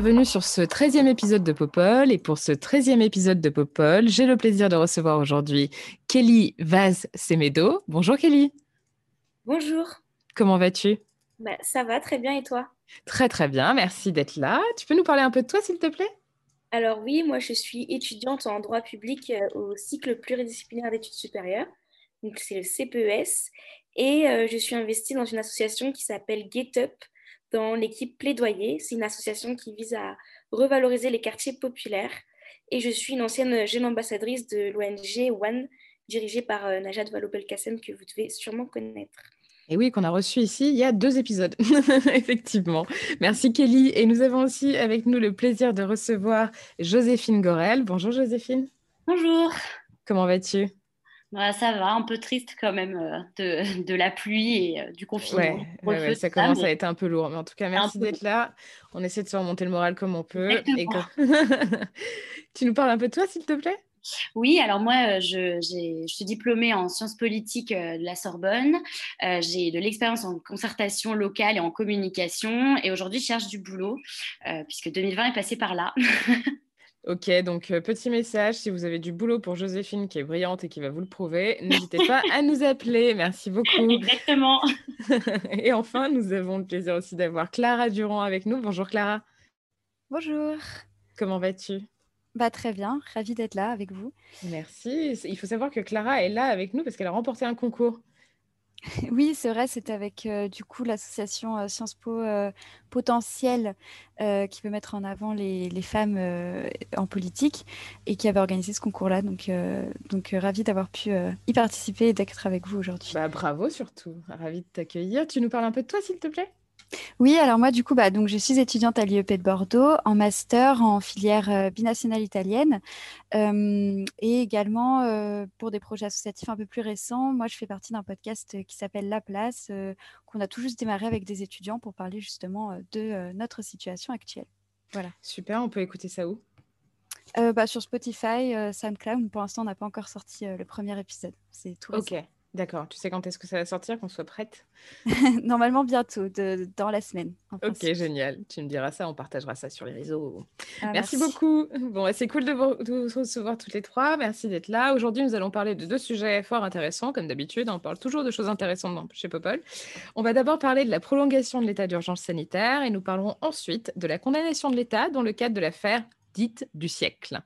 bienvenue sur ce 13e épisode de Popol. Et pour ce 13e épisode de Popol, j'ai le plaisir de recevoir aujourd'hui Kelly Vaz-Semedo. Bonjour Kelly, Bonjour, comment vas-tu? Bah, ça va très bien et toi? Très très bien, merci d'être là. Tu peux nous parler un peu de toi s'il te plaît? Alors oui, moi je suis étudiante en droit public euh, au cycle pluridisciplinaire d'études supérieures, donc c'est le CPES, et euh, je suis investie dans une association qui s'appelle Get Up dans l'équipe Plaidoyer. C'est une association qui vise à revaloriser les quartiers populaires, et je suis une ancienne jeune ambassadrice de l'ONG One, dirigée par euh, Najat Vallaud-Belkacem, que vous devez sûrement connaître. Et oui, qu'on a reçu ici il y a deux épisodes, effectivement. Merci Kelly. Et nous avons aussi avec nous le plaisir de recevoir Joséphine Gorel. Bonjour Joséphine, Bonjour. comment vas-tu? Ça va, un peu triste quand même euh, de, de la pluie et euh, du confinement. Ouais, ça commence à être un peu lourd. Mais en tout cas, merci d'être là. On essaie de se remonter le moral comme on peut. Et Exactement. que- tu nous parles un peu de toi, s'il te plaît? Oui, alors moi, euh, je, je suis diplômée en sciences politiques de la Sorbonne. Euh, j'ai de l'expérience en concertation locale et en communication. Et aujourd'hui, je cherche du boulot, euh, puisque 2020 est passé par là. Ok, donc euh, petit message, si vous avez du boulot pour Joséphine qui est brillante et qui va vous le prouver, n'hésitez pas à nous appeler. Merci beaucoup. Exactement. Et enfin, nous avons le plaisir aussi d'avoir Clara Durand avec nous. Bonjour Clara, Bonjour. comment vas-tu? Bah, très bien, ravie d'être là avec vous. Merci. Il faut savoir que Clara est là avec nous parce qu'elle a remporté un concours. Oui, c'est vrai, c'est avec euh, du coup l'association euh, Sciences Po euh, Potentiel euh, qui veut mettre en avant les, les femmes en politique et qui avait organisé ce concours-là. Donc, donc ravie d'avoir pu y participer et d'être avec vous aujourd'hui. Bah, bravo surtout, ravie de t'accueillir. Tu nous parles un peu de toi, s'il te plaît? Oui, alors moi, du coup, bah, donc, je suis étudiante à l'IEP de Bordeaux en master en filière euh, binationale italienne euh, et également euh, pour des projets associatifs un peu plus récents. Moi, je fais partie d'un podcast qui s'appelle La Place, euh, qu'on a tout juste démarré avec des étudiants pour parler justement de notre situation actuelle. Voilà. Super, on peut écouter ça où? Bah, sur Spotify, SoundCloud, pour l'instant, on n'a pas encore sorti le premier épisode. C'est tout Ok, récent. D'accord. Tu sais quand est-ce que ça va sortir, qu'on soit prête? Normalement, bientôt, de- dans la semaine. Ok, principe. génial. Tu me diras ça, on partagera ça sur les réseaux. Ah, Merci beaucoup. Bon, c'est cool de vous, de vous recevoir toutes les trois. Merci d'être là. Aujourd'hui, nous allons parler de deux sujets fort intéressants. Comme d'habitude, on parle toujours de choses intéressantes chez Popol. On va d'abord parler de la prolongation de l'état d'urgence sanitaire et nous parlerons ensuite de la condamnation de l'État dans le cadre de l'affaire dite du siècle.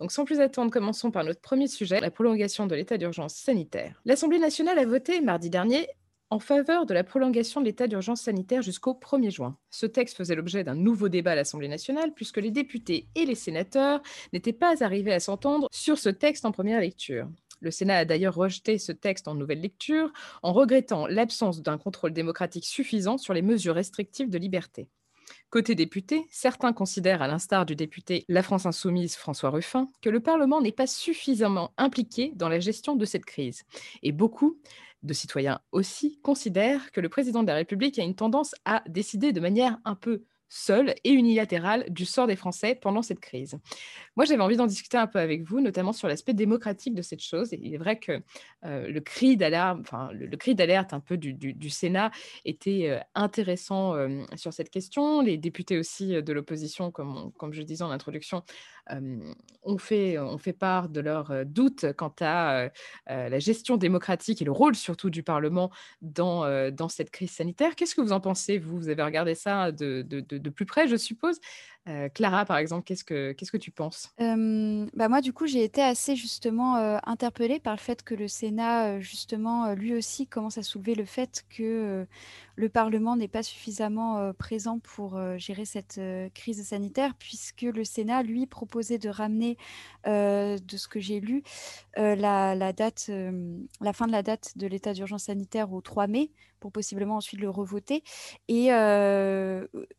Donc sans plus attendre, commençons par notre premier sujet, la prolongation de l'état d'urgence sanitaire. L'Assemblée nationale a voté mardi dernier en faveur de la prolongation de l'état d'urgence sanitaire jusqu'au 1er juin. Ce texte faisait l'objet d'un nouveau débat à l'Assemblée nationale puisque les députés et les sénateurs n'étaient pas arrivés à s'entendre sur ce texte en première lecture. Le Sénat a d'ailleurs rejeté ce texte en nouvelle lecture en regrettant l'absence d'un contrôle démocratique suffisant sur les mesures restrictives de liberté. Côté député, certains considèrent, à l'instar du député La France Insoumise François Ruffin, que le Parlement n'est pas suffisamment impliqué dans la gestion de cette crise. Et beaucoup de citoyens aussi considèrent que le président de la République a une tendance à décider de manière un peu seule et unilatérale du sort des Français pendant cette crise. Moi, j'avais envie d'en discuter un peu avec vous, notamment sur l'aspect démocratique de cette chose. Il est vrai que euh, le cri d'alerte, enfin, le, cri d'alerte un peu du, Sénat était euh, intéressant euh, sur cette question. Les députés aussi de l'opposition, comme, comme je disais en introduction, ont, fait, ont fait part de leurs doutes quant à la gestion démocratique et le rôle surtout du Parlement dans, dans cette crise sanitaire. Qu'est-ce que vous en pensez, vous? Vous avez regardé ça de- de plus près, je suppose. Euh, Clara, par exemple, qu'est-ce que, que tu penses? Bah Moi, du coup, j'ai été assez justement interpellée par le fait que le Sénat, justement, lui aussi commence à soulever le fait que le Parlement n'est pas suffisamment présent pour gérer cette crise sanitaire, puisque le Sénat, lui, proposait de ramener, de ce que j'ai lu, la, la, date, la fin de la date de l'état d'urgence sanitaire au 3 mai, pour possiblement ensuite le revoter, et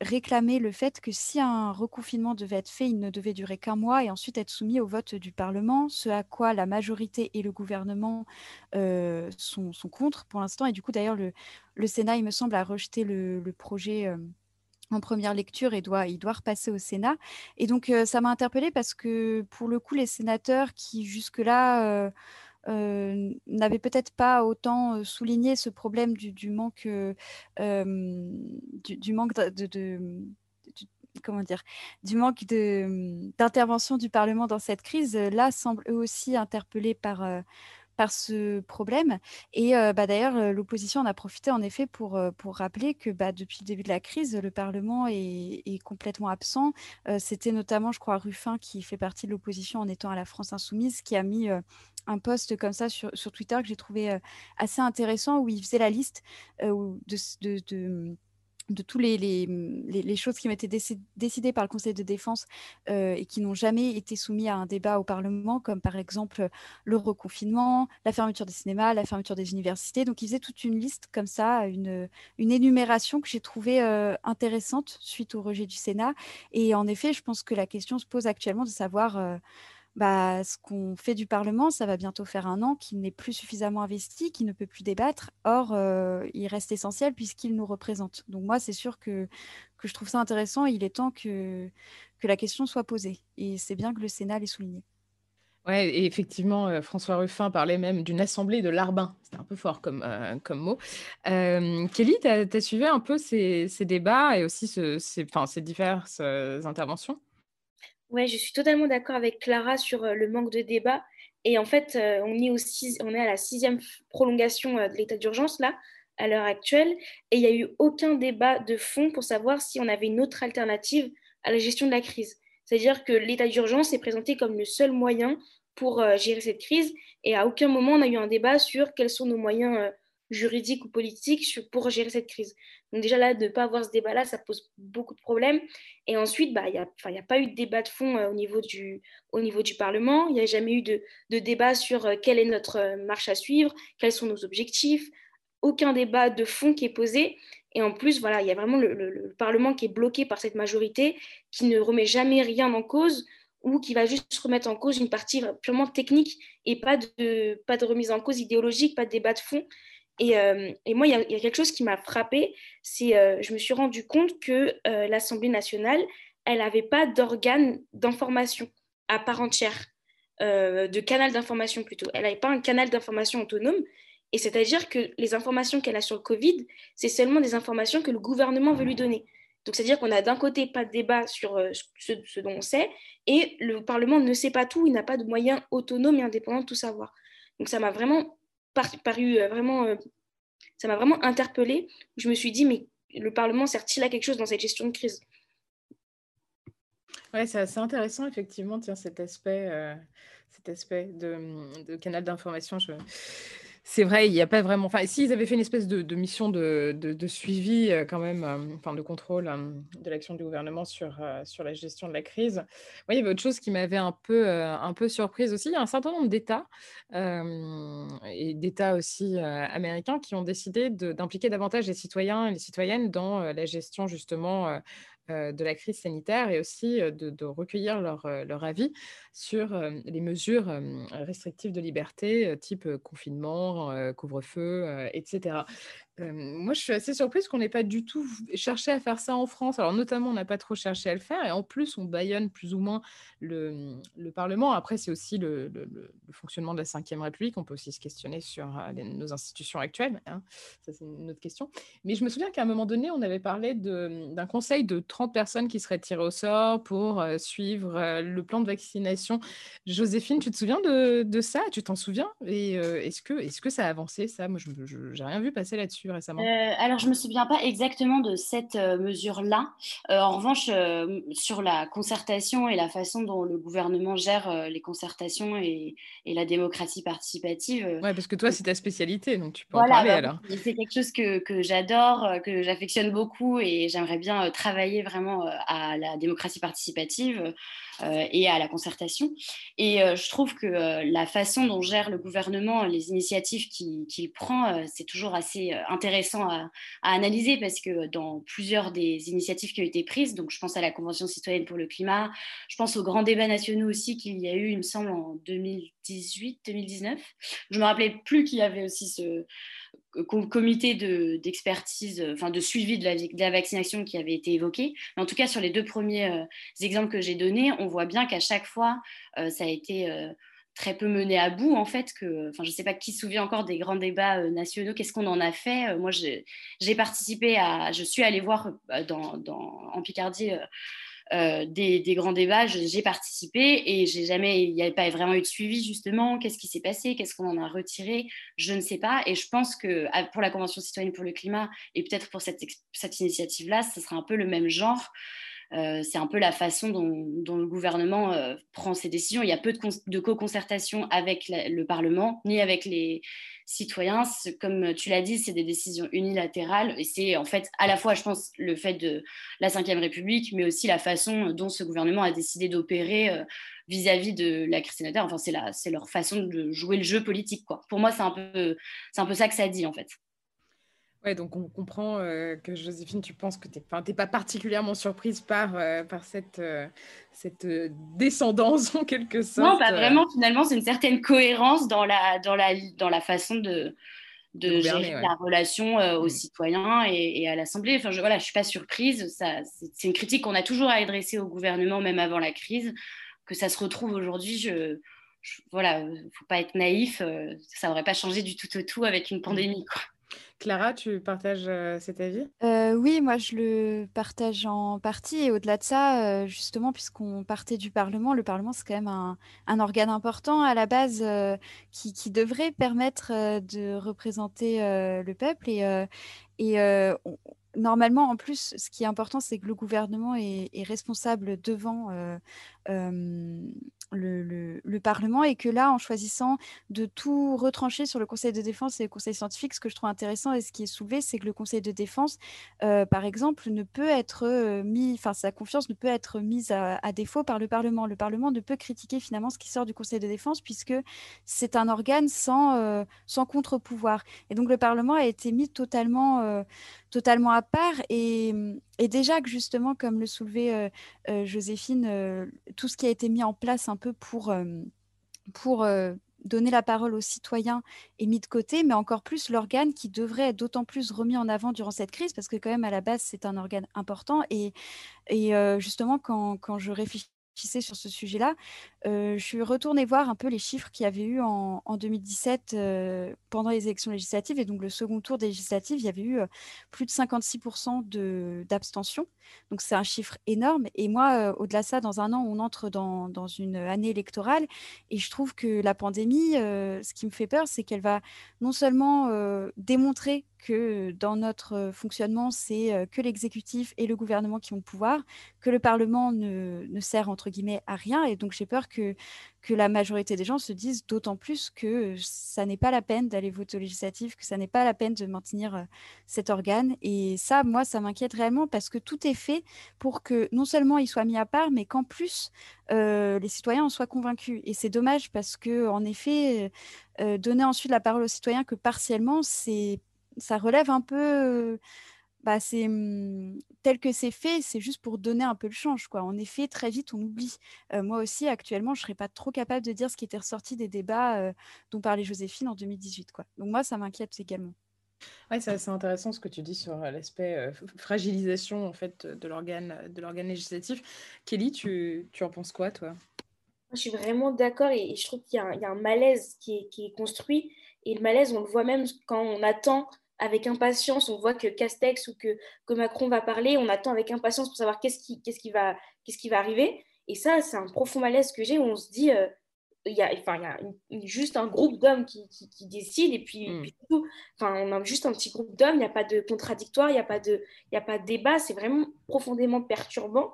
réclamer le fait que si un reconfinement devait être fait, il ne devait durer qu'un mois et ensuite être soumis au vote du Parlement, ce à quoi la majorité et le gouvernement sont, sont, contre pour l'instant. Et du coup, d'ailleurs, le, Sénat, il me semble, a rejeté le, projet en première lecture et doit, il doit repasser au Sénat. Et donc, ça m'a interpellée parce que, pour le coup, les sénateurs qui, jusque-là, euh, n'avait peut-être pas autant souligné ce problème du, manque, du, manque de, comment dire, du manque d'intervention du Parlement dans cette crise, là semblent eux aussi interpellés par par ce problème. Et bah, d'ailleurs, l'opposition en a profité en effet pour, pour rappeler que bah, depuis le début de la crise, le Parlement est, complètement absent. C'était notamment, je crois, Ruffin, qui fait partie de l'opposition en étant à la France insoumise, qui a mis un post comme ça sur, Twitter que j'ai trouvé assez intéressant, où il faisait la liste de, de de tous les, les, les, choses qui ont été décidées par le Conseil de défense euh, et qui n'ont jamais été soumis à un débat au Parlement, comme par exemple le reconfinement, la fermeture des cinémas, la fermeture des universités. Donc, ils faisaient toute une liste comme ça, une, une énumération que j'ai trouvée euh, intéressante suite au rejet du Sénat. Et en effet, je pense que la question se pose actuellement de savoir... Euh, bah, ce qu'on fait du Parlement, ça va bientôt faire un an qu'il n'est plus suffisamment investi, qu'il ne peut plus débattre. Or, euh, il reste essentiel puisqu'il nous représente. Donc moi, c'est sûr que, que je trouve ça intéressant il est temps que, que la question soit posée. Et c'est bien que le Sénat l'ait souligné. Ouais, et effectivement, euh, François Ruffin parlait même d'une assemblée de larbins. C'était un peu fort comme, euh, comme mot. Kelly, tu as, suivi un peu ces, ces, débats et aussi ce, ces, ces diverses interventions? Ouais, je suis totalement d'accord avec Clara sur euh, le manque de débat. Et en fait, euh, on, est on est à la sixième prolongation euh, de l'état d'urgence, là, à l'heure actuelle. Et il n'y a eu aucun débat de fond pour savoir si on avait une autre alternative à la gestion de la crise. C'est-à-dire que l'état d'urgence est présenté comme le seul moyen pour gérer cette crise. Et à aucun moment, on a eu un débat sur quels sont nos moyens juridiques ou politiques pour gérer cette crise. Donc déjà là, de ne pas avoir ce débat-là, ça pose beaucoup de problèmes. Et ensuite, bah, il n'y a, pas eu de débat de fond euh, au, niveau du, au niveau du Parlement. Il n'y a jamais eu de, de débat sur euh, quelle est notre euh, marche à suivre, quels sont nos objectifs. Aucun débat de fond qui est posé. Et en plus, voilà, il y a vraiment le, le, Parlement qui est bloqué par cette majorité, qui ne remet jamais rien en cause ou qui va juste remettre en cause une partie purement technique et pas de, pas de remise en cause idéologique, pas de débat de fond. Euh, et, moi, il y, a quelque chose qui m'a frappée, c'est euh, je me suis rendu compte que euh, l'Assemblée nationale, elle n'avait pas d'organe d'information à part entière, de canal d'information plutôt. Elle n'avait pas un canal d'information autonome. Et c'est-à-dire que les informations qu'elle a sur le Covid, c'est seulement des informations que le gouvernement veut lui donner. Donc, c'est-à-dire qu'on a d'un côté pas de débat sur ce, ce, dont on sait, et le Parlement ne sait pas tout, il n'a pas de moyens autonomes et indépendants de tout savoir. Donc, ça m'a vraiment paru euh, vraiment, euh, ça m'a vraiment interpellée. Je me suis dit, mais le Parlement sert-il à quelque chose dans cette gestion de crise? Ouais, c'est assez intéressant, effectivement, tiens, cet aspect, euh, cet aspect de, de canal d'information. Je c'est vrai, il n'y a pas vraiment. Enfin, s'ils avaient fait une espèce de, mission de, suivi, euh, quand même, euh, enfin, de contrôle euh, de l'action du gouvernement sur, la gestion de la crise. il y avait autre chose qui m'avait un peu, un peu surprise aussi. Il y a un certain nombre d'États, et d'États aussi américains, qui ont décidé d'impliquer davantage les citoyens et les citoyennes dans la gestion, justement, de la crise sanitaire et aussi de, recueillir leur, leur, avis sur les mesures restrictives de liberté, type confinement, couvre-feu, etc moi, je suis assez surprise qu'on n'ait pas du tout cherché à faire ça en France. Alors, notamment, on n'a pas trop cherché à le faire. Et en plus, on baillonne plus ou moins le, le Parlement. Après, c'est aussi le, fonctionnement de la Ve République. On peut aussi se questionner sur nos institutions actuelles. Hein. Ça, c'est une autre question. Mais je me souviens qu'à un moment donné, on avait parlé d'un conseil de 30 personnes qui seraient tirées au sort pour suivre le plan de vaccination. Joséphine, tu te souviens de, de ça? Tu t'en souviens? Et est-ce que, est -ce que ça a avancé, ça? Moi, je n'ai rien vu passer là-dessus. Plus récemment Alors, je ne me souviens pas exactement de cette mesure-là. en revanche, sur la concertation et la façon dont le gouvernement gère les concertations et, la démocratie participative. Oui, parce que toi, c'est ta spécialité, donc tu peux en parler bah, alors. C'est quelque chose que, que j'adore, que j'affectionne beaucoup et j'aimerais bien travailler vraiment à la démocratie participative. Euh, et à la concertation. Et euh, je trouve que euh, la façon dont gère le gouvernement les initiatives qu'il prend, c'est toujours assez intéressant à, analyser parce que dans plusieurs des initiatives qui ont été prises, donc je pense à la Convention citoyenne pour le climat, je pense aux grands débats nationaux aussi qu'il y a eu, il me semble, en 2018, 2019. Je me rappelais plus qu'il y avait aussi ce, comité d'expertise, enfin de suivi de la, vaccination qui avait été évoqué. Mais en tout cas, sur les deux premiers euh, exemples que j'ai donnés, on voit bien qu'à chaque fois, euh, ça a été euh, très peu mené à bout, en fait. Que, enfin, je ne sais pas qui se souvient encore des grands débats nationaux, qu'est-ce qu'on en a fait. moi, j'ai participé à, je suis allée voir dans, dans, en Picardie euh, des, grands débats, j'ai participé et j'ai jamais, il n'y avait pas vraiment eu de suivi justement. Qu'est-ce qui s'est passé? Qu'est-ce qu'on en a retiré? Je ne sais pas. Et je pense que pour la Convention citoyenne pour le climat et peut-être pour cette, cette initiative-là, ce sera un peu le même genre. Euh, c'est un peu la façon dont, le gouvernement euh, prend ses décisions. Il y a peu de co-concertation avec le Parlement, ni avec les citoyens. Comme tu l'as dit, c'est des décisions unilatérales. Et c'est en fait à la fois, je pense, le fait de la Ve République, mais aussi la façon dont ce gouvernement a décidé d'opérer euh, vis-à-vis de la crise. Enfin, c'est leur façon de jouer le jeu politique. Pour moi, c'est un, peu, un peu ça que ça dit, en fait. Ouais, donc on comprend euh, que Joséphine, tu penses que tu n'es pas particulièrement surprise par, euh, par cette, euh, cette descendance en quelque sorte. Non, pas vraiment. Finalement, c'est une certaine cohérence dans la, dans la, dans la façon de, de, gérer la relation aux mm. citoyens et, à l'Assemblée. Enfin, je, voilà, je suis pas surprise. c'est, une critique qu'on a toujours à adresser au gouvernement, même avant la crise, que ça se retrouve aujourd'hui. Je, voilà, faut pas être naïf. ça n'aurait pas changé du tout au tout avec une pandémie, quoi. Clara, tu partages euh, cet avis? Euh, Oui, moi je le partage en partie. Et au-delà de ça, euh, justement, puisqu'on partait du Parlement, le Parlement c'est quand même un, organe important à la base qui, devrait permettre de représenter le peuple. Et, normalement, en plus, ce qui est important, c'est que le gouvernement est responsable devant le, Parlement et que là, en choisissant de tout retrancher sur le Conseil de défense et le Conseil scientifique, ce que je trouve intéressant et ce qui est soulevé, c'est que le Conseil de défense, par exemple, ne peut être mis, enfin, sa confiance ne peut être mise à, défaut par le Parlement. Le Parlement ne peut critiquer finalement ce qui sort du Conseil de défense puisque c'est un organe sans, sans contre-pouvoir. Et donc, le Parlement a été mis totalement, totalement à part et, et déjà que justement, comme le soulevait Joséphine, tout ce qui a été mis en place un peu pour, pour donner la parole aux citoyens est mis de côté, mais encore plus l'organe qui devrait être d'autant plus remis en avant durant cette crise, parce que quand même à la base c'est un organe important. Et, et justement quand, quand je réfléchis sur ce sujet-là. Euh, je suis retournée voir un peu les chiffres qu'il y avait eu en, 2017 euh, pendant les élections législatives et donc le second tour des législatives, il y avait eu euh, plus de 56% d'abstention. Donc c'est un chiffre énorme. Et moi, au-delà de ça, dans un an, on entre dans, dans, une année électorale et je trouve que la pandémie, ce qui me fait peur, c'est qu'elle va non seulement démontrer que dans notre fonctionnement, c'est que l'exécutif et le gouvernement qui ont le pouvoir, que le Parlement ne, ne sert entre guillemets à rien. Et donc j'ai peur que, la majorité des gens se disent d'autant plus que ça n'est pas la peine d'aller voter au législatif, que ça n'est pas la peine de maintenir cet organe. Et ça, moi, ça m'inquiète réellement parce que tout est fait pour que non seulement il soit mis à part, mais qu'en plus les citoyens en soient convaincus. Et c'est dommage parce que en effet, donner ensuite la parole aux citoyens que partiellement, ça relève un peu. Bah, c'est mmh, tel que c'est fait, c'est juste pour donner un peu le change. Quoi. En effet, très vite, on oublie. moi aussi, actuellement, je ne serais pas trop capable de dire ce qui était ressorti des débats dont parlait Joséphine en 2018. Quoi. Donc moi, ça m'inquiète également. Oui, c'est assez intéressant ce que tu dis sur l'aspect fragilisation en fait de l'organe de l'organe législatif. Kelly, tu, tu en penses quoi, toi? Je suis vraiment d'accord et, je trouve qu'il y, y, a un malaise qui est, qui est construit. Et le malaise, on le voit même quand on attend avec impatience. On voit que Castex ou que, que Macron va parler. On attend avec impatience pour savoir qu'est-ce qui, qu'est-ce qui, va, qu'est-ce qui va arriver. Et ça, c'est un profond malaise que j'ai où on se dit, euh, il y a, enfin, il y a juste un groupe d'hommes qui, qui, décide et puis, Mm. puis tout. Enfin, on a juste un petit groupe d'hommes, il n'y a pas de contradictoire, il n'y a, pas de- il y a pas de débat, c'est vraiment profondément perturbant.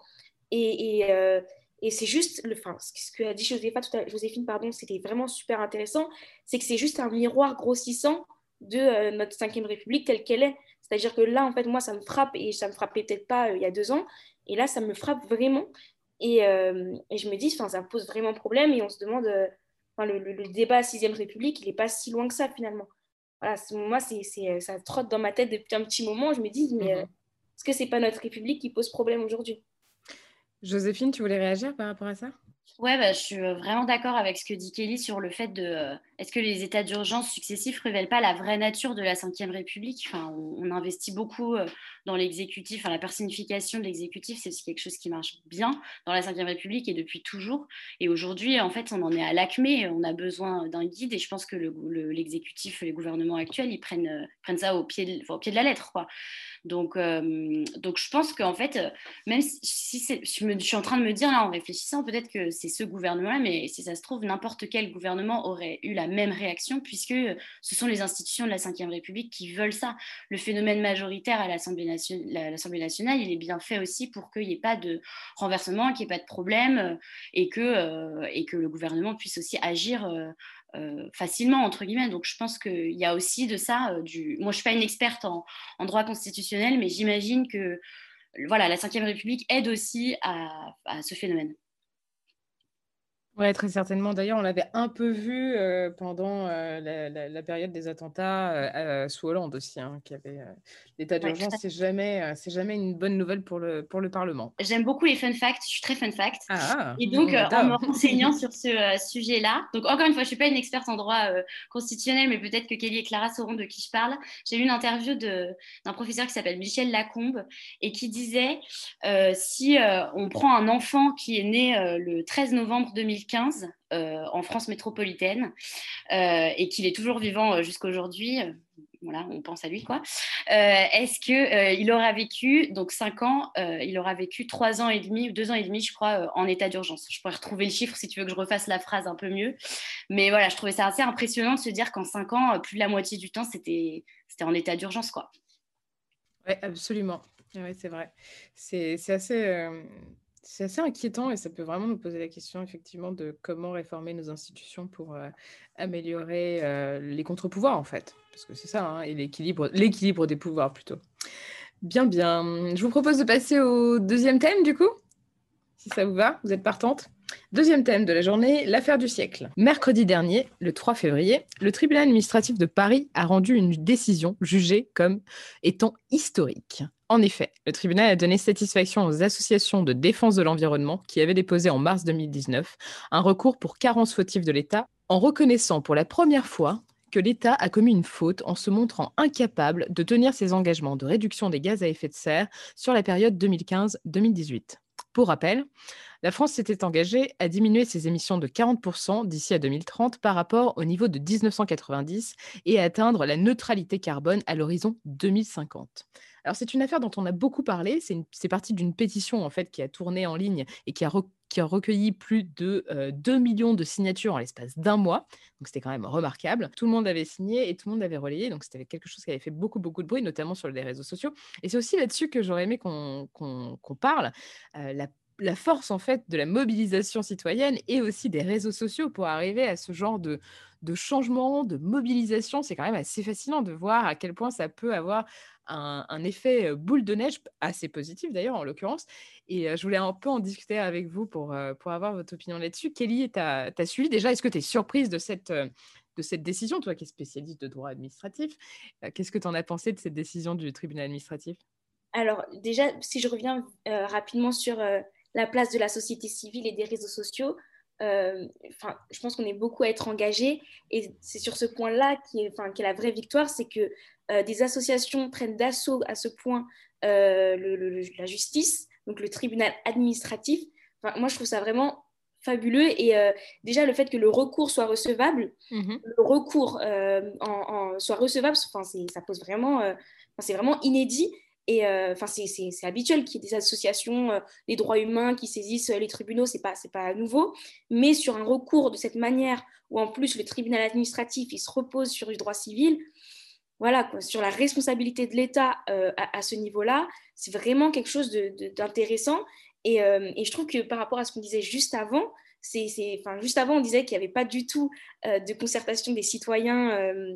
Et, et, euh, et c'est juste, le, enfin, ce que a dit Joséphine, pardon, c'était vraiment super intéressant, c'est que c'est juste un miroir grossissant de euh, notre cinquième République telle qu'elle est. C'est-à-dire que là, en fait, moi, ça me frappe, et ça me frappait peut-être pas euh, il y a deux ans, et là, ça me frappe vraiment. Et, euh, et je me dis, ça pose vraiment problème, et on se demande, euh, enfin, le, le- le débat sixième République, il n'est pas si loin que ça, finalement. Voilà, moi, c'est, c'est- ça trotte dans ma tête depuis un petit moment, je me dis, mais Mhm. euh, est-ce que c'est pas notre République qui pose problème aujourd'hui? Joséphine, tu voulais réagir par rapport à ça? Ouais, bah, je suis vraiment d'accord avec ce que dit Kelly sur le fait de euh, est-ce que les états d'urgence successifs révèlent pas la vraie nature de la Ve République? Enfin, on, investit beaucoup euh, dans l'exécutif, enfin, la personnification de l'exécutif, c'est quelque chose qui marche bien dans la Ve République et depuis toujours. Et aujourd'hui, en fait, on en est à l'acmé, on a besoin d'un guide et je pense que le- le- l'exécutif, les gouvernements actuels, ils prennent, euh, ça au pied, de, la lettre. Donc, euh, donc je pense qu'en fait, même si, je, je suis en train de me dire là en réfléchissant, peut-être que c'est ce gouvernement-là, mais si ça se trouve, n'importe quel gouvernement aurait eu la même réaction, puisque ce sont les institutions de la Ve République qui veulent ça. Le phénomène majoritaire à l'Assemblée nation- la- l'Assemblée nationale, il est bien fait aussi pour qu'il n'y ait pas de renversement, qu'il n'y ait pas de problème, euh, et, que, euh, et que le gouvernement puisse aussi agir. euh, facilement entre guillemets donc je pense qu'il y a aussi de ça moi je suis pas une experte en, droit constitutionnel mais j'imagine que voilà la Ve République aide aussi à ce phénomène Oui, très certainement. D'ailleurs, on l'avait un peu vu euh, pendant euh, la, la- la période des attentats euh, sous Hollande aussi, hein, qui avait l'état d'urgence. c'est jamais, c'est jamais une bonne nouvelle pour le, pour le Parlement. j'aime beaucoup les fun facts je suis très fun fact Ah, Et donc, on euh, en me renseignant sur ce sujet-là, donc encore une fois, je ne suis pas une experte en droit constitutionnel, mais peut-être que Kelly et Clara sauront de qui je parle. J'ai lu une interview de- d'un professeur qui s'appelle Michel Lacombe et qui disait si on prend un enfant qui est né le 13 novembre 2015 euh, en France métropolitaine euh, et qu'il est toujours vivant euh, jusqu'à aujourd'hui, voilà, on pense à lui quoi. Est-ce que il aura vécu donc 5 ans, il aura vécu 3 ans et demi ou 2 ans et demi, je crois, en état d'urgence. Je pourrais retrouver le chiffre si tu veux que je refasse la phrase un peu mieux. Mais voilà, je trouvais ça assez impressionnant de se dire qu'en 5 ans, plus de la moitié du temps, c'était c'était en état d'urgence quoi. Oui, absolument. Ouais, c'est vrai. C'est assez, c'est assez inquiétant et ça peut vraiment nous poser la question, effectivement, de comment réformer nos institutions pour euh, améliorer euh, les contre-pouvoirs, en fait. Parce que c'est ça, hein, et l'équilibre, l'équilibre des pouvoirs, plutôt. Bien, bien. Je vous propose de passer au deuxième thème, du coup. Si ça vous va, vous êtes partante Deuxième thème de la journée, l'affaire du siècle. Mercredi dernier, le 3 février, le tribunal administratif de Paris a rendu une décision jugée comme étant historique. En effet, le tribunal a donné satisfaction aux associations de défense de l'environnement qui avaient déposé en mars 2019 un recours pour carence fautive de l'État en reconnaissant pour la première fois que l'État a commis une faute en se montrant incapable de tenir ses engagements de réduction des gaz à effet de serre sur la période 2015-2018. Pour rappel, la France s'était engagée à diminuer ses émissions de 40% d'ici à 2030 par rapport au niveau de 1990 et à atteindre la neutralité carbone à l'horizon 2050. Alors c'est une affaire dont on a beaucoup parlé, c'est parti d'une pétition en fait qui a tourné en ligne et qui a, recueilli plus de euh, 2 millions de signatures en l'espace d'un mois. Donc c'était quand même remarquable. Tout le monde avait signé et tout le monde avait relayé, donc c'était quelque chose qui avait fait beaucoup beaucoup de bruit, notamment sur les réseaux sociaux. Et c'est aussi là-dessus que j'aurais aimé qu'on parle. Euh, la force en fait de la mobilisation citoyenne et aussi des réseaux sociaux pour arriver à ce genre de changement, de mobilisation. C'est quand même assez fascinant de voir à quel point ça peut avoir un, effet boule de neige assez positif d'ailleurs en l'occurrence. Et je voulais un peu en discuter avec vous pour, pour avoir votre opinion là-dessus. Kelly, tu as, suivi déjà, est-ce que tu es surprise de cette, de cette décision, toi qui es spécialiste de droit administratif Qu'est-ce que tu en as pensé de cette décision du tribunal administratif? Alors, déjà, si je reviens rapidement sur la place de la société civile et des réseaux sociaux, euh, je pense qu'on est beaucoup à être engagés et c'est sur ce point-là qui est, qui est la vraie victoire, c'est que euh, des associations prennent d'assaut à ce point euh, le- le- le- la justice, donc le tribunal administratif. Enfin, moi, je trouve ça vraiment fabuleux et euh, déjà le fait que le recours soit recevable, le recours en, en- soit recevable, enfin, ça pose vraiment, c'est vraiment inédit. Et enfin, c'est habituel qu'il y ait des associations des droits humains qui saisissent les tribunaux, c'est pas, pas nouveau. Mais sur un recours de cette manière, où en plus le tribunal administratif il se repose sur du droit civil, voilà, sur la responsabilité de l'État à, ce niveau-là, c'est vraiment quelque chose d'intéressant. Et, et, je trouve que par rapport à ce qu'on disait juste avant, c'est, enfin, juste avant, on disait qu'il n'y avait pas du tout euh, de concertation des citoyens, euh,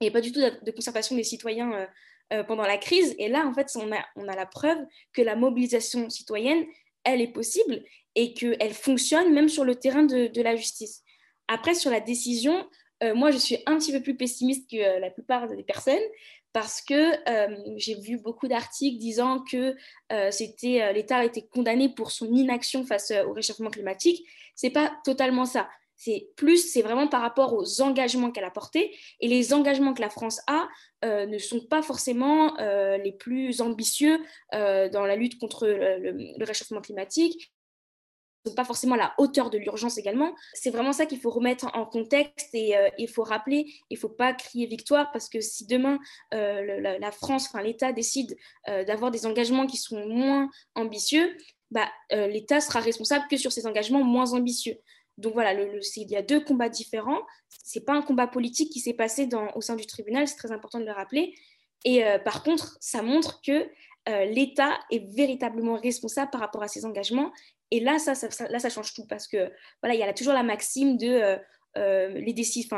il n'y avait pas du tout de, concertation des citoyens euh, pendant la crise. Et là, en fait, on a, la preuve que la mobilisation citoyenne, elle est possible et qu'elle fonctionne même sur le terrain de, la justice. Après, sur la décision, moi, je suis un petit peu plus pessimiste que la plupart des personnes parce que j'ai vu beaucoup d'articles disant que c'était l'État était condamné pour son inaction face au réchauffement climatique c'est pas totalement ça. C'est plus, c'est vraiment par rapport aux engagements qu'elle a portés. Et les engagements que la France a euh, ne sont pas forcément euh, les plus ambitieux euh, dans la lutte contre le, réchauffement climatique sont pas forcément à la hauteur de l'urgence également. C'est vraiment ça qu'il faut remettre en contexte et il faut rappeler, il faut pas crier victoire parce que si demain la, la, France, enfin l'État décide d'avoir des engagements qui sont moins ambitieux, bah, euh, l'État sera responsable que sur ses engagements moins ambitieux. Donc voilà, il y a deux combats différents. Ce n'est pas un combat politique qui s'est passé au sein du tribunal, c'est très important de le rappeler. Et euh, par contre, ça montre que euh, l'État est véritablement responsable par rapport à ses engagements. Et là, ça, ça, là, ça change tout parce que voilà, il y a toujours la maxime de les,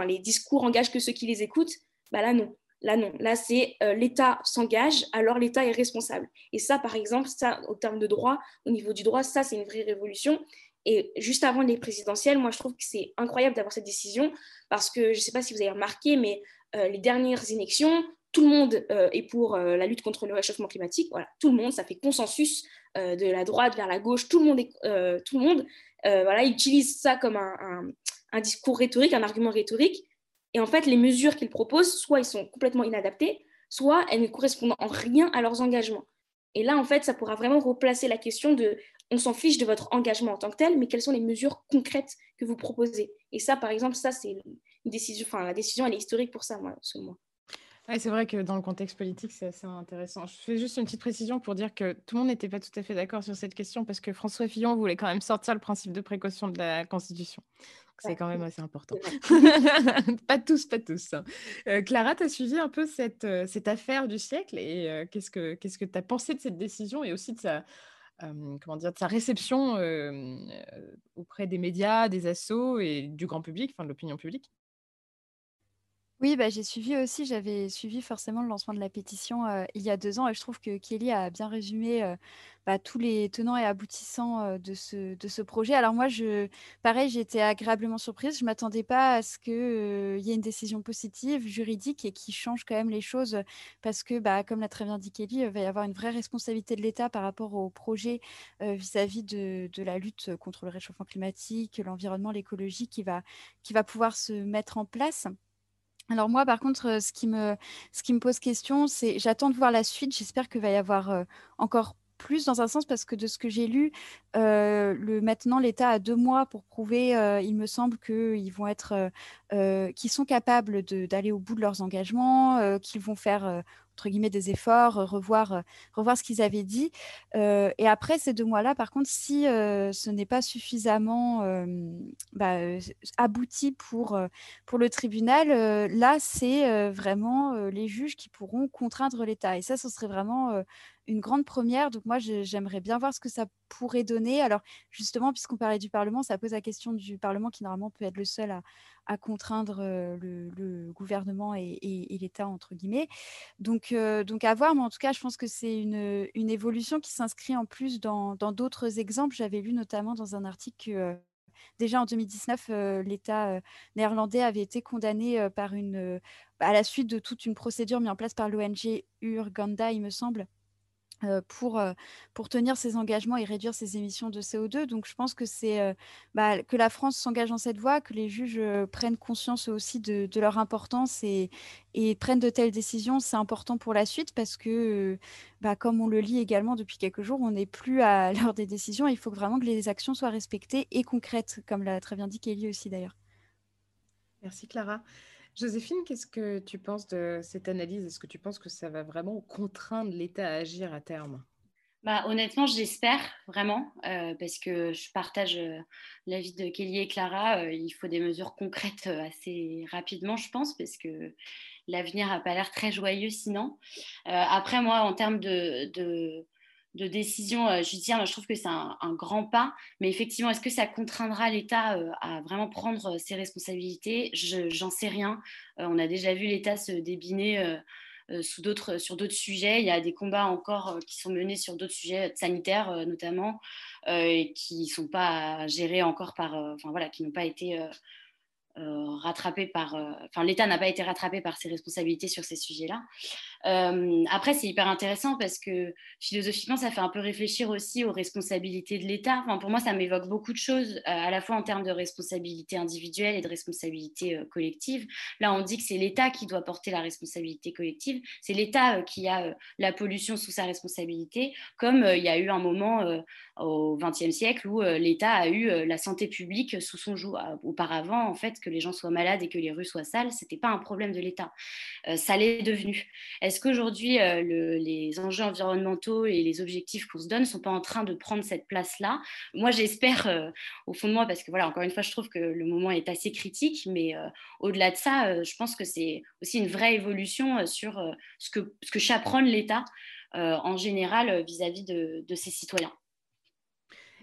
les discours engagent que ceux qui les écoutent. Bah là, non. Là, non. Là, c'est euh, l'État s'engage, alors l'État est responsable. Et ça, par exemple, ça, au terme de droit, au niveau du droit, ça, c'est une vraie révolution. Et juste avant les présidentielles, moi, je trouve que c'est incroyable d'avoir cette décision parce que je ne sais pas si vous avez remarqué, mais euh, les dernières élections, tout le monde euh, est pour la lutte contre le réchauffement climatique. Voilà, tout le monde, ça fait consensus de la droite vers la gauche. Tout le monde, tout le monde voilà, utilise ça comme un discours rhétorique, un argument rhétorique. Et en fait, les mesures qu'ils proposent, soit ils sont complètement inadaptées, soit elles ne correspondent en rien à leurs engagements. Et là, en fait, ça pourra vraiment replacer la question de on s'en fiche de votre engagement en tant que tel, mais quelles sont les mesures concrètes que vous proposez? Et ça, par exemple, ça, c'est une décision, enfin, la décision, elle est historique pour ça, moi, selon moi c'est vrai que dans le contexte politique, c'est assez intéressant. Je fais juste une petite précision pour dire que tout le monde n'était pas tout à fait d'accord sur cette question parce que François Fillon voulait quand même sortir le principe de précaution de la Constitution. C'est quand même assez important. pas tous, pas tous. Hein. Euh, Clara, tu as suivi un peu cette, euh, cette affaire du siècle et euh, qu'est-ce que tu que as pensé de cette décision et aussi de sa, comment dire, de sa réception auprès des médias, des assos et du grand public, enfin de l'opinion publique? Oui, bah, j'ai suivi aussi, j'avais suivi forcément le lancement de la pétition il y a deux ans et je trouve que Kelly a bien résumé bah, tous les tenants et aboutissants de, ce, projet. Alors moi, je, pareil, j'ai été agréablement surprise. Je ne m'attendais pas à ce qu'il y ait une décision positive, juridique et qui change quand même les choses parce que, bah, comme l'a très bien dit Kelly, il va y avoir une vraie responsabilité de l'État par rapport au projet vis-à-vis de, la lutte contre le réchauffement climatique, l'environnement, l'écologie qui va pouvoir se mettre en place. Alors moi, par contre, ce qui me, ce qui me pose question, c'est j'attends de voir la suite. J'espère qu'il va y avoir encore plus dans un sens parce que de ce que j'ai lu, le, maintenant l'État a deux mois pour prouver, il me semble qu'ils vont être, qu'ils sont capables d'aller au bout de leurs engagements, qu'ils vont faire entre guillemets des efforts, euh, revoir, euh, revoir ce qu'ils avaient dit. Euh, et après ces deux mois-là, par contre, si ce n'est pas suffisamment bah, abouti pour, pour le tribunal, là, c'est vraiment les juges qui pourront contraindre l'État. Et ça, ce serait vraiment une grande première. Donc moi, j'aimerais bien voir ce que ça pourrait donner. Alors justement, puisqu'on parlait du Parlement, ça pose la question du Parlement qui normalement peut être le seul à, contraindre le, gouvernement et, l'État, entre guillemets. Donc, donc à voir, mais en tout cas, je pense que c'est une, évolution qui s'inscrit en plus dans d'autres exemples. J'avais lu notamment dans un article que déjà en 2019, l'État néerlandais avait été condamné par une, à la suite de toute une procédure mise en place par l'ONG Urganda, il me semble, euh, pour, euh, pour tenir ses engagements et réduire ses émissions de CO2. Donc je pense que c'est euh, bah, que la France s'engage dans cette voie, que les juges prennent conscience aussi de, leur importance et, et, prennent de telles décisions. C'est important pour la suite parce que, bah, comme on le lit également depuis quelques jours, on n'est plus à l'heure des décisions. Il faut vraiment que les actions soient respectées et concrètes, comme l'a très bien dit Kelly aussi d'ailleurs. Merci Clara. Joséphine, qu'est-ce que tu penses de cette analyse? Est-ce que tu penses que ça va vraiment contraindre l'État à agir à terme? Bah, honnêtement, j'espère vraiment, euh, parce que je partage euh, l'avis de Kelly et Clara. Euh, il faut des mesures concrètes assez rapidement, je pense, parce que l'avenir n'a pas l'air très joyeux sinon. après, moi, en termes de, de, de décision judiciaire, je trouve que c'est un, grand pas. Mais effectivement, est-ce que ça contraindra l'État à vraiment prendre ses responsabilités? J'en sais rien. on a déjà vu l'État se débiner euh, sur d'autres sujets. Il y a des combats encore euh, qui sont menés sur d'autres sujets sanitaires euh, notamment, et qui ne sont pas gérés encore par, enfin voilà, qui n'ont pas été rattrapés par, enfin l'État n'a pas été rattrapé par ses responsabilités sur ces sujets-là. Euh, après, c'est hyper intéressant parce que philosophiquement, ça fait un peu réfléchir aussi aux responsabilités de l'État. Enfin, pour moi, ça m'évoque beaucoup de choses, euh, à la fois en termes de responsabilité individuelle et de responsabilité euh, collective. Là, on dit que c'est l'État qui doit porter la responsabilité collective. C'est l'État qui a la pollution sous sa responsabilité, comme il y a eu un moment au XXe siècle où l'État a eu la santé publique sous son joug. Auparavant, en fait, que les gens soient malades et que les rues soient sales, c'était pas un problème de l'État. ça l'est devenu. Est-ce qu'aujourd'hui, euh, les enjeux environnementaux et les objectifs qu'on se donne ne sont pas en train de prendre cette place-là? Moi, j'espère euh, au fond de moi, parce que voilà, encore une fois, je trouve que le moment est assez critique, mais euh, au-delà de ça, je pense que c'est aussi une vraie évolution sur ce que, ce que chaperonne l'État en général vis-à-vis de, de, ses citoyens.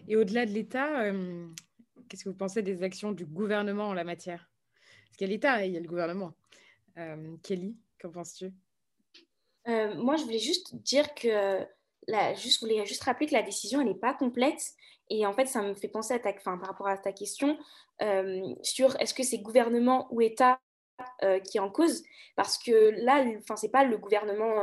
Et au-delà de l'État, qu'est-ce que vous pensez des actions du gouvernement en la matière? Parce qu'il y a l'État il y a le gouvernement. Kelly, qu'en penses-tu? Euh, moi, je voulais juste dire que, juste, voulais juste rappeler que la décision, elle n'est pas complète. Et en fait, ça me fait penser à ta, enfin, par rapport à ta question euh, sur est-ce que c'est gouvernement ou État euh, qui est en cause? Parce que là, enfin, c'est pas le gouvernement.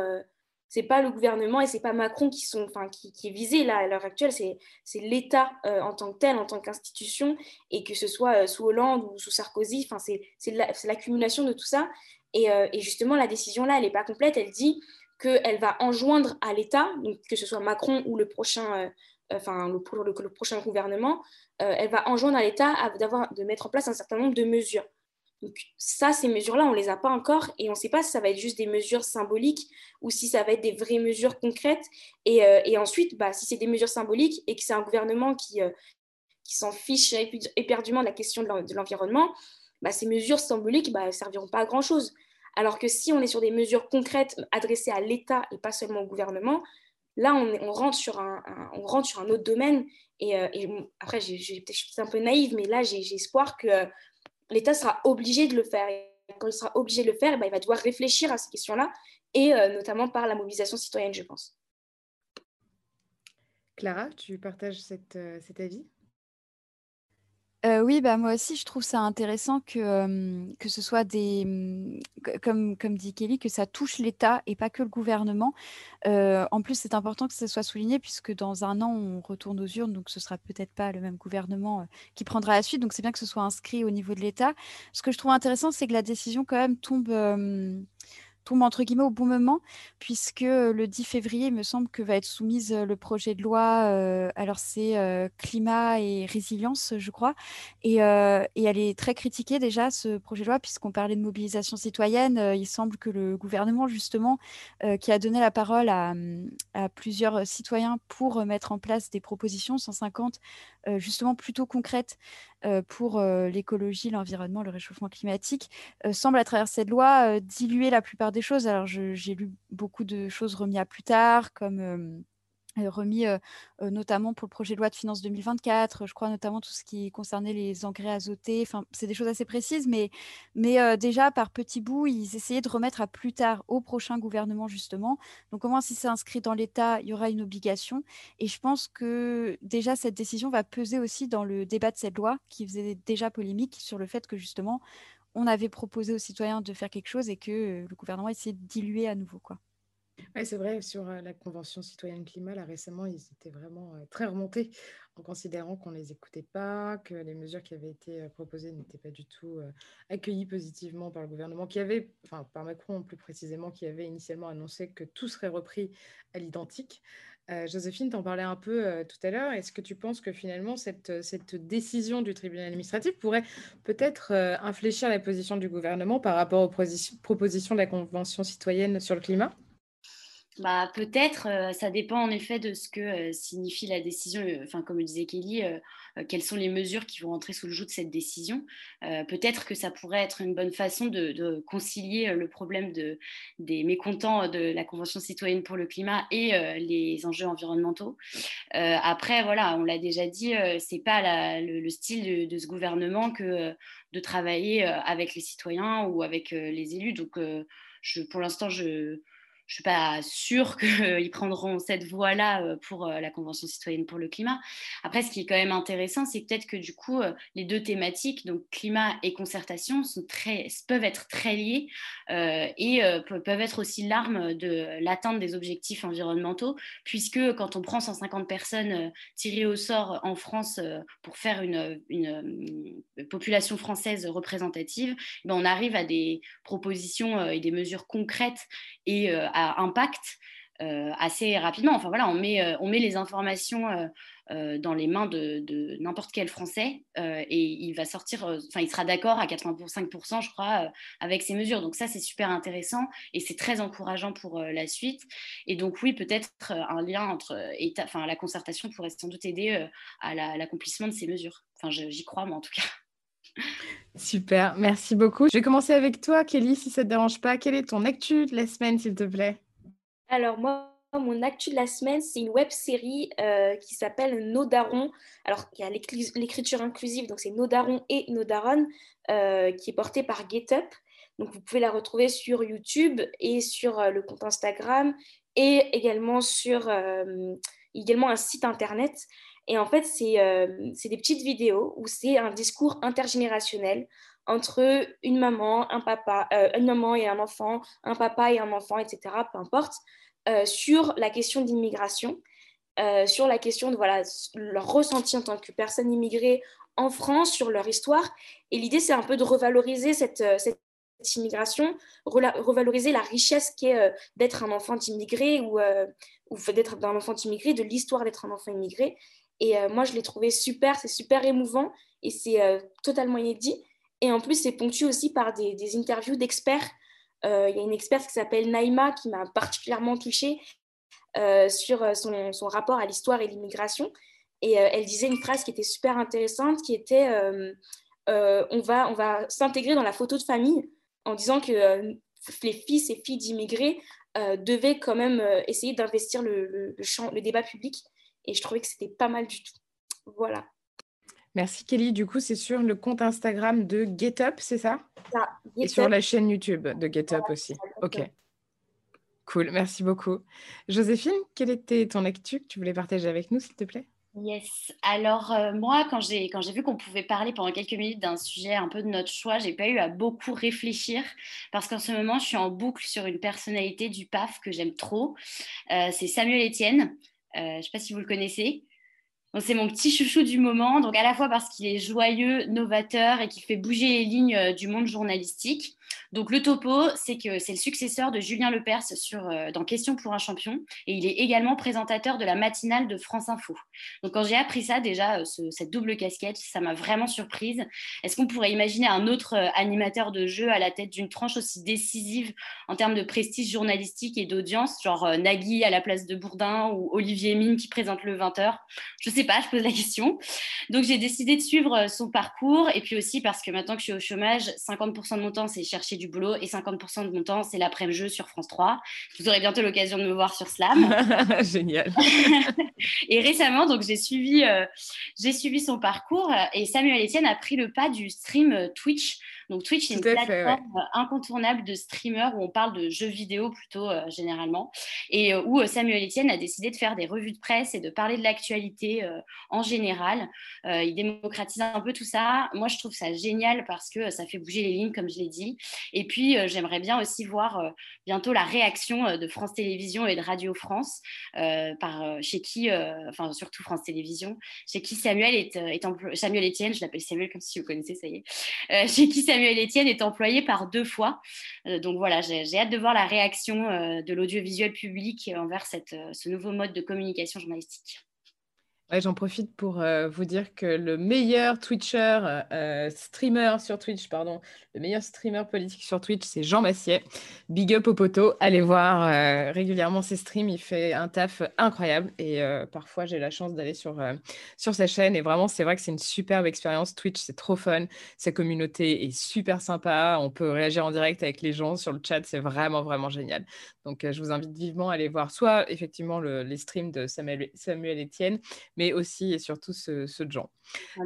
c'est pas le gouvernement et c'est pas Macron qui, sont, enfin, qui, est visé là à l'heure actuelle, c'est, l'État en tant que tel, en tant qu'institution, et que ce soit sous Hollande ou sous Sarkozy, enfin, c'est, l'accumulation de tout ça. Euh, et, justement, la décision là, elle n'est pas complète. Elle dit qu'elle va enjoindre à l'État, que ce soit Macron ou le prochain, euh, enfin le, prochain gouvernement, euh, elle va enjoindre à l'État de mettre en place un certain nombre de mesures. Donc ça, ces mesures-là, on ne les a pas encore et on ne sait pas si ça va être juste des mesures symboliques ou si ça va être des vraies mesures concrètes. Et, ensuite, bah, si c'est des mesures symboliques et que c'est un gouvernement qui s'en fiche éperdument de la question de l'environnement, bah, ces mesures symboliques bah, serviront pas à grand-chose. Alors que si on est sur des mesures concrètes adressées à l'État et pas seulement au gouvernement, là, on, rentre, sur un, autre domaine. Et, euh, après, je suis un peu naïve, mais là, j'ai espoir que euh, l'État sera obligé de le faire. Et quand il sera obligé de le faire, bah, il va devoir réfléchir à ces questions-là, et euh, notamment par la mobilisation citoyenne, je pense. Clara, tu partages cet avis? Oui, bah, moi aussi, je trouve ça intéressant que, que ce soit des, comme comme dit Kelly, que ça touche l'État et pas que le gouvernement. en plus, c'est important que ça soit souligné puisque dans un an, on retourne aux urnes, donc ce sera peut-être pas le même gouvernement, qui prendra la suite. Donc c'est bien que ce soit inscrit au niveau de l'État. Ce que je trouve intéressant, c'est que la décision quand même tombe, entre guillemets au bon moment, puisque le 10 février, il me semble que va être soumise le projet de loi, alors c'est climat et résilience, je crois, et, et, elle est très critiquée déjà, ce projet de loi, puisqu'on parlait de mobilisation citoyenne, il semble que le gouvernement, justement, qui a donné la parole à, plusieurs citoyens pour mettre en place des propositions, 150, justement plutôt concrètes, euh, pour euh, l'écologie, l'environnement, le réchauffement climatique, euh, semble à travers cette loi diluer la plupart des choses. Alors j'ai lu beaucoup de choses remises à plus tard, comme remis notamment pour le projet de loi de finances 2024, je crois notamment tout ce qui concernait les engrais azotés, enfin c'est des choses assez précises, mais, mais déjà par petits bouts, ils essayaient de remettre à plus tard au prochain gouvernement justement. Donc comment si c'est inscrit dans l'État, il y aura une obligation. Et je pense que déjà cette décision va peser aussi dans le débat de cette loi qui faisait déjà polémique sur le fait que justement on avait proposé aux citoyens de faire quelque chose et que le gouvernement essayait de diluer à nouveau. quoi. C'est vrai, sur la Convention citoyenne climat, là récemment, ils étaient vraiment très remontés en considérant qu'on ne les écoutait pas, que les mesures qui avaient été proposées n'étaient pas du tout accueillies positivement par le gouvernement, qui avait, enfin par Macron plus précisément, qui avait initialement annoncé que tout serait repris à l'identique. Euh, Joséphine, t'en parlais un peu tout à l'heure. Est-ce que tu penses que finalement cette, décision du tribunal administratif pourrait peut-être infléchir la position du gouvernement par rapport aux propositions de la Convention citoyenne sur le climat? Bah, Peut-être, euh, ça dépend en effet de ce que euh, signifie la décision. Euh, enfin, comme le disait Kelly, quelles sont les mesures qui vont entrer sous le joug de cette décision. peut-être que ça pourrait être une bonne façon de, concilier le problème de, des mécontents de la Convention citoyenne pour le climat et les enjeux environnementaux. après, voilà, on l'a déjà dit, c'est pas le, style de, ce gouvernement que de travailler avec les citoyens ou avec les élus. Donc, pour l'instant, je je ne suis pas sûre qu'ils prendront cette voie-là pour la Convention citoyenne pour le climat. Après, ce qui est quand même intéressant, c'est peut-être que du coup, les deux thématiques, donc climat et concertation, peuvent être très liées et peuvent être aussi l'arme de l'atteinte des objectifs environnementaux, puisque quand on prend 150 personnes tirées au sort en France pour faire une, une, population française représentative, ben on arrive à des propositions et des mesures concrètes et impact euh, assez rapidement. Enfin voilà, on met, euh, on met les informations euh, dans les mains de, n'importe quel Français et il va sortir, enfin il sera d'accord à 85%, je crois, avec ces mesures. Donc ça, c'est super intéressant et c'est très encourageant pour la suite. Et donc oui, peut-être un lien entre État, la concertation pourrait sans doute aider à l'accomplissement de ces mesures. Enfin, j'y crois, moi en tout cas. Super, merci beaucoup. Je vais commencer avec toi, Kelly, si ça ne te dérange pas. Quelle est ton actu de la semaine, s'il te plaît? Alors, moi, mon actu de la semaine, c'est une web série euh, qui s'appelle Nos. Alors, il y a l'écriture inclusive, donc c'est Nos et Nos Daronnes, euh, qui est portée par GetUp. Donc, vous pouvez la retrouver sur YouTube et sur euh, le compte Instagram et également sur également un site internet. Et en fait, euh, c'est des petites vidéos où c'est un discours intergénérationnel entre une maman, un papa, euh, une maman et un enfant, un papa et un enfant, etc., peu importe, euh, sur la question d'immigration, sur la question de voilà, leur ressenti en tant que personne immigrée en France, sur leur histoire. Et l'idée, c'est un peu de revaloriser cette, cette immigration, revaloriser la richesse qu'est d'être un enfant d'immigré ou, ou d'être un enfant immigré, de l'histoire d'être un enfant immigré. Et euh, moi, je l'ai trouvé super, c'est super émouvant et c'est euh, totalement inédit. Et en plus, c'est ponctué aussi par des, des interviews d'experts. Euh, il y a une experte qui s'appelle Naïma qui m'a particulièrement touchée sur son, son, rapport à l'histoire et l'immigration. Et elle disait une phrase qui était super intéressante, qui était on va, on va s'intégrer dans la photo de famille en disant que les fils et filles d'immigrés devaient quand même essayer d'investir le, le, champ, le débat public et je trouvais que c'était pas mal du tout. Voilà. Merci Kelly. Du coup, c'est sur le compte Instagram de GetUp, c'est ça, ça Et sur la chaîne YouTube de GetUp aussi. Ok. Cool, merci beaucoup. Joséphine, quel était ton actu que tu voulais partager avec nous, s'il te plaît? Yes. Alors euh, moi, quand j'ai vu qu'on pouvait parler pendant quelques minutes d'un sujet un peu de notre choix, j'ai pas eu à beaucoup réfléchir parce qu'en ce moment, je suis en boucle sur une personnalité du PAF que j'aime trop. Euh, c'est Samuel Etienne. Euh, je ne sais pas si vous le connaissez. C'est mon petit chouchou du moment, donc à la fois parce qu'il est joyeux, novateur et qu'il fait bouger les lignes euh, du monde journalistique, donc le topo, c'est que c'est le successeur de Julien Lepers sur, euh, dans Question pour un champion et il est également présentateur de la matinale de France Info. Donc quand j'ai appris ça déjà, euh, cette double casquette, ça m'a vraiment surprise. Est-ce qu'on pourrait imaginer un autre animateur de jeu à la tête d'une tranche aussi décisive en termes de prestige journalistique et d'audience, genre Nagui à la place de Bourdin ou Olivier Mine qui présente le 20h Je ne sais pas, je pose la question. Donc j'ai décidé de suivre son parcours et puis aussi parce que maintenant que je suis au chômage, 50% de mon temps c'est chercher du boulot et 50% de mon temps, c'est l'après-midi jeu sur France 3. Vous aurez bientôt l'occasion de me voir sur Slam. Génial. et récemment, donc j'ai suivi, euh, j'ai suivi son parcours et Samuel Etienne a pris le pas du stream euh, Twitch donc Twitch, c'est une plateforme euh, incontournable de streamers où on parle de jeux vidéo plutôt euh, généralement, et euh, où Samuel Etienne a décidé de faire des revues de presse et de parler de l'actualité en général. il démocratise un peu tout ça. Moi, je trouve ça génial parce que ça fait bouger les lignes, comme je l'ai dit. Et puis, j'aimerais bien aussi voir bientôt la réaction de France Télévisions et de Radio France, par, chez qui, enfin surtout France Télévisions, chez qui Samuel est, est Samuel Etienne, je l'appelle Samuel comme si vous connaissez, ça y est, chez qui Samuel Samuel Etienne est employé par deux fois. donc voilà, j'ai hâte de voir la réaction de l'audiovisuel public envers cette, ce nouveau mode de communication journalistique. J'en profite pour euh, vous dire que le meilleur Twitcher, euh, streamer sur Twitch, pardon, le meilleur streamer politique sur Twitch, c'est Jean Massier. Big up au poteau. Allez voir euh, régulièrement ses streams. Il fait un taf incroyable. Et parfois, j'ai la chance d'aller sur, sur sa chaîne. Et vraiment, c'est vrai que c'est une superbe expérience. Twitch, c'est trop fun. Sa communauté est super sympa. On peut réagir en direct avec les gens sur le chat. C'est vraiment, vraiment génial. Donc, je vous invite vivement à aller voir soit effectivement les streams de Samuel, Samuel Etienne, mais aussi et surtout ceux, de Jean.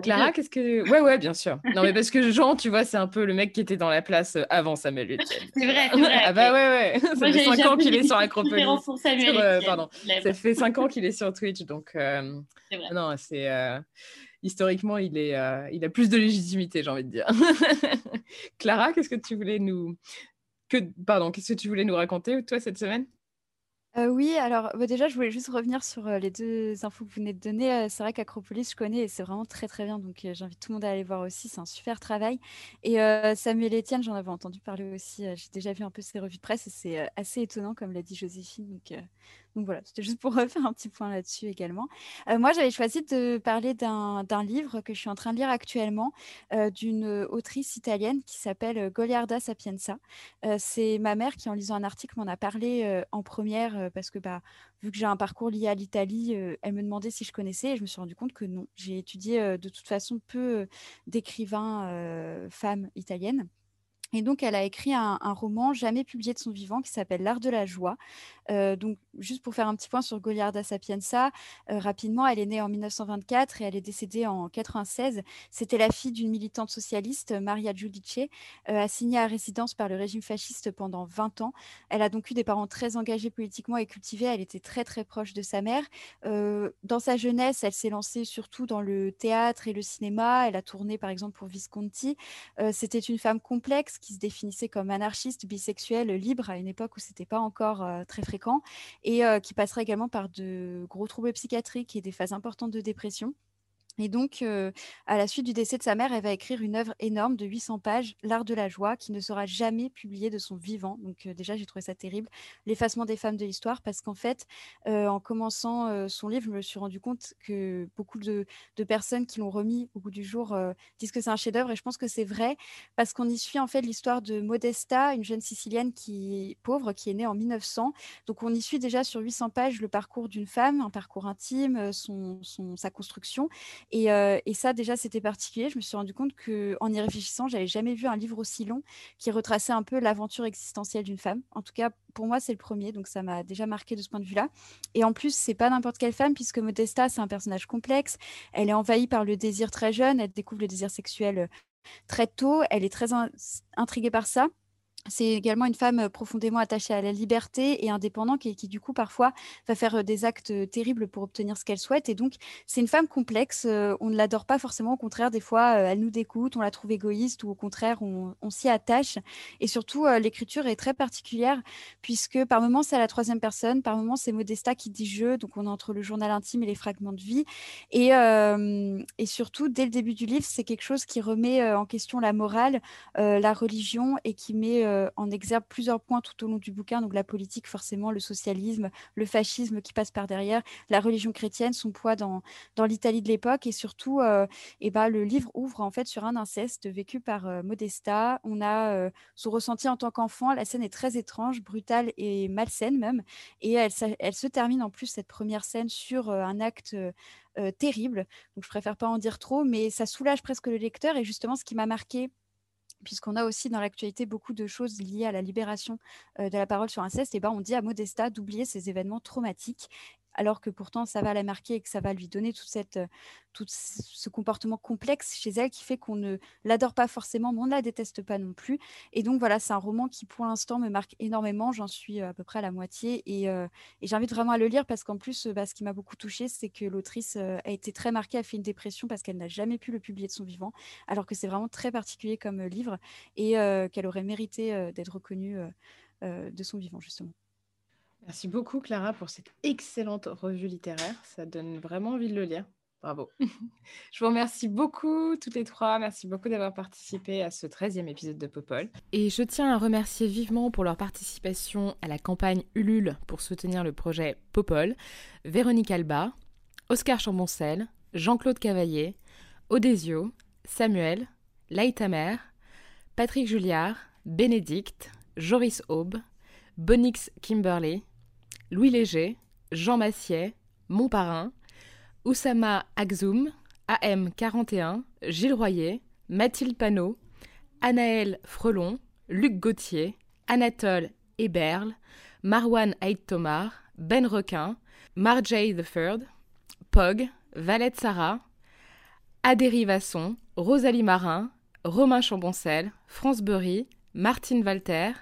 Clara, qu'est-ce que. Ouais, ouais, bien sûr. Non, mais parce que Jean, tu vois, c'est un peu le mec qui était dans la place euh, avant Samuel Etienne. C'est vrai, c'est vrai. ah, bah ouais, ouais. Ça fait 5 ans qu'il est sur Acropolis. Pour Samuel euh, pardon. Ça fait 5 ans qu'il est sur Twitch, donc. Euh... Vrai. Non, c'est. Euh, historiquement, il, est, il a plus de légitimité, j'ai envie de dire. Clara, qu'est-ce que tu voulais nous. Que... Pardon, qu'est-ce que tu voulais nous raconter, toi, cette semaine? Euh, oui, alors bah, déjà, je voulais juste revenir sur les deux infos que vous venez de donner. C'est vrai qu'Acropolis, je connais et c'est vraiment très très bien. Donc j'invite tout le monde à aller voir aussi. C'est un super travail. Et Samuel Etienne, j'en avais entendu parler aussi. J'ai déjà vu un peu ses revues de presse et c'est assez étonnant, comme l'a dit Joséphine. Donc voilà, c'était juste pour refaire un petit point là-dessus également. Euh, moi, j'avais choisi de parler d'un livre que je suis en train de lire actuellement euh, d'une autrice italienne qui s'appelle Goliarda Sapienza. Euh, c'est ma mère qui, en lisant un article, m'en a parlé en première parce que bah, vu que j'ai un parcours lié à l'Italie, elle me demandait si je connaissais et je me suis rendu compte que non. J'ai étudié de toute façon peu d'écrivains femmes italiennes. Et donc, elle a écrit un, roman jamais publié de son vivant qui s'appelle L'art de la joie. Euh, donc, juste pour faire un petit point sur Goliarda Sapienza, euh, rapidement, elle est née en 1924 et elle est décédée en 96. C'était la fille d'une militante socialiste, Maria Giudice, euh, assignée à résidence par le régime fasciste pendant 20 ans. Elle a donc eu des parents très engagés politiquement et cultivés. Elle était très, très proche de sa mère. dans sa jeunesse, elle s'est lancée surtout dans le théâtre et le cinéma. Elle a tourné, par exemple, pour Visconti. C'était une femme complexe qui se définissait comme anarchiste, bisexuel, libre à une époque où c'était pas encore euh, très fréquent et euh, qui passerait également par de gros troubles psychiatriques et des phases importantes de dépression. Et donc, à la suite du décès de sa mère, elle va écrire une œuvre énorme de 800 pages, L'art de la joie, qui ne sera jamais publiée de son vivant. Donc déjà, j'ai trouvé ça terrible, l'effacement des femmes de l'histoire, parce qu'en fait, en commençant son livre, je me suis rendu compte que beaucoup de, personnes qui l'ont remis au bout du jour disent que c'est un chef-d'œuvre, et je pense que c'est vrai, parce qu'on y suit en fait l'histoire de Modesta, une jeune Sicilienne qui est pauvre, qui est née en 1900. Donc on y suit déjà sur 800 pages le parcours d'une femme, un parcours intime, son, sa construction. Euh, et, ça, déjà, c'était particulier. Je me suis rendu compte qu'en y réfléchissant, j'avais jamais vu un livre aussi long qui retraçait un peu l'aventure existentielle d'une femme. En tout cas, pour moi, c'est le premier, donc ça m'a déjà marqué de ce point de vue-là. Et en plus, c'est pas n'importe quelle femme, puisque Modesta, c'est un personnage complexe. Elle est envahie par le désir très jeune. Elle découvre le désir sexuel euh, très tôt. Elle est très intriguée par ça c'est également une femme profondément attachée à la liberté et indépendante qui, qui du coup parfois va faire des actes terribles pour obtenir ce qu'elle souhaite. Et donc c'est une femme complexe. on ne l'adore pas forcément. Au contraire, des fois elle nous dégoûte, on la trouve égoïste ou au contraire on, s'y attache. Et surtout l'écriture est très particulière puisque par moments c'est à la troisième personne, par moments c'est Modesta qui dit je. Donc on est entre le journal intime et les fragments de vie. Et, surtout dès le début du livre c'est quelque chose qui remet en question la morale, la religion et qui met en exergue plusieurs points tout au long du bouquin, donc la politique forcément, le socialisme, le fascisme qui passe par derrière, la religion chrétienne, son poids dans, dans l'Italie de l'époque. Et surtout, euh, et ben, le livre ouvre en fait sur un inceste vécu par euh, Modesta. On a son ressenti en tant qu'enfant, la scène est très étrange, brutale et malsaine même, et elle, elle se termine en plus cette première scène sur un acte terrible. Donc je préfère pas en dire trop, mais ça soulage presque le lecteur. Et justement ce qui m'a marqué puisqu'on a aussi dans l'actualité beaucoup de choses liées à la libération de la parole sur inceste, et ben on dit à Modesta d'oublier ces événements traumatiques alors que pourtant ça va la marquer et que ça va lui donner cette, euh, tout ce comportement complexe chez elle qui fait qu'on ne l'adore pas forcément, mais on ne la déteste pas non plus. Et donc voilà, c'est un roman qui pour l'instant me marque énormément. J'en suis euh, à peu près à la moitié et, euh, j'invite vraiment à le lire parce qu'en plus, bah, ce qui m'a beaucoup touchée, c'est que l'autrice a été très marquée, a fait une dépression parce qu'elle n'a jamais pu le publier de son vivant, alors que c'est vraiment très particulier comme livre et qu'elle aurait mérité d'être reconnue de son vivant justement. Merci beaucoup Clara pour cette excellente revue littéraire. Ça donne vraiment envie de le lire. Bravo. Je vous remercie beaucoup toutes les trois. Merci beaucoup d'avoir participé à ce 13e épisode de Popol. Et je tiens à remercier vivement pour leur participation à la campagne Ulule pour soutenir le projet Popol, Véronique Alba, Oscar Chamboncel, Jean-Claude Cavaillé, Odésio, Samuel, Laïtamer, Patrick Julliard, Bénédicte, Joris Aube, Bonix Kimberley, Louis Léger, Jean Massier, Mon Parrain, Oussama Akzoum, AM41, Gilles Royer, Mathilde Panot, Anaël Frelon, Luc Gauthier, Anatole Eberle, Marwan Haït Tomar, Ben Requin, Marjay Third, Pog, Valette Sarah, Adéry Vasson, Rosalie Marin, Romain Chamboncel, France Berry, Martine Walter,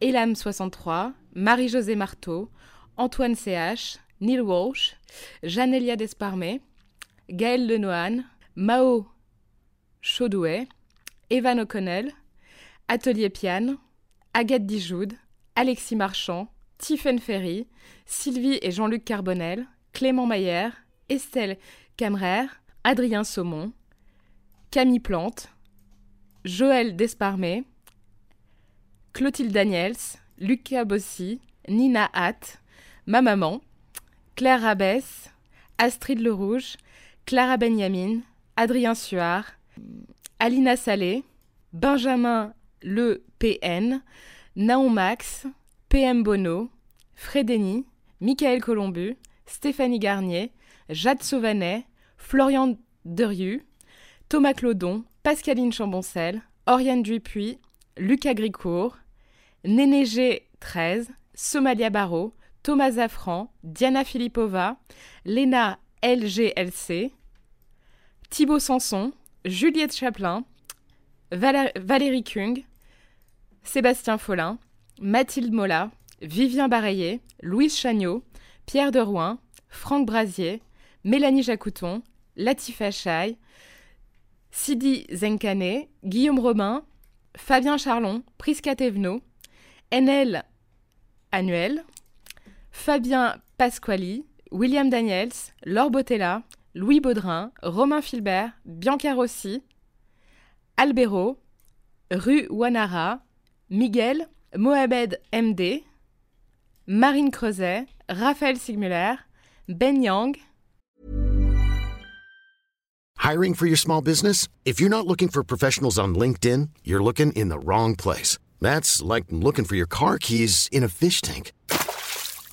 Elam63, Marie-Josée Marteau, Antoine CH, Neil Walsh, Janelia Desparmé, Gaël Lenohan, Mao Chaudouet, Evan O'Connell, Atelier Piane, Agathe Dijoud, Alexis Marchand, Tiffen Ferry, Sylvie et Jean-Luc Carbonel, Clément Maillère, Estelle Camrer, Adrien Saumon, Camille Plante, Joël Desparmé, Clotilde Daniels, Lucas Bossy, Nina Hatt, ma maman, Claire Rabès, Astrid Le Rouge, Clara Benjamin, Adrien Suard, Alina Salé, Benjamin Le PN, Naon Max, PM Bono, Frédénie, Michael Colombu, Stéphanie Garnier, Jade Sauvanet, Florian Deriu, Thomas Claudon, Pascaline Chamboncel, Oriane Dupuis, Lucas Gricourt, Néné G 13, Somalia Barrault, Thomas Zafran, Diana Filipova, Léna LGLC, Thibaut Sanson, Juliette Chaplin, Valérie Kung, Sébastien Follin, Mathilde Mola, Vivien Bareillet, Louise Chagnot, Pierre Derouin, Franck Brasier, Mélanie Jacouton, Latifa Chaille, Sidi Zenkane, Guillaume Robin, Fabien Charlon, Prisca Thévenot, NL Annuel, Fabien Pasquali, William Daniels, Laure Botella, Louis Baudrin, Romain Filbert, Bianca Rossi, Albero, Rue Wanara, Miguel, Mohamed MD, Marine Creuset, Raphaël Sigmuller, Ben Yang. Hiring for your small business? If you're not looking for professionals on LinkedIn, you're looking in the wrong place. That's like looking for your car keys in a fish tank.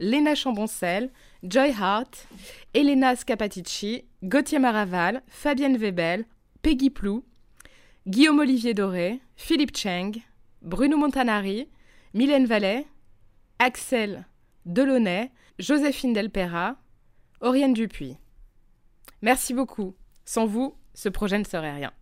Léna Chamboncel, Joy Hart, Elena Scapatici, Gauthier Maraval, Fabienne Webel, Peggy Plou, Guillaume Olivier Doré, Philippe Cheng, Bruno Montanari, Mylène Vallet, Axel Delaunay, Joséphine Delpera, Oriane Dupuis. Merci beaucoup. Sans vous, ce projet ne serait rien.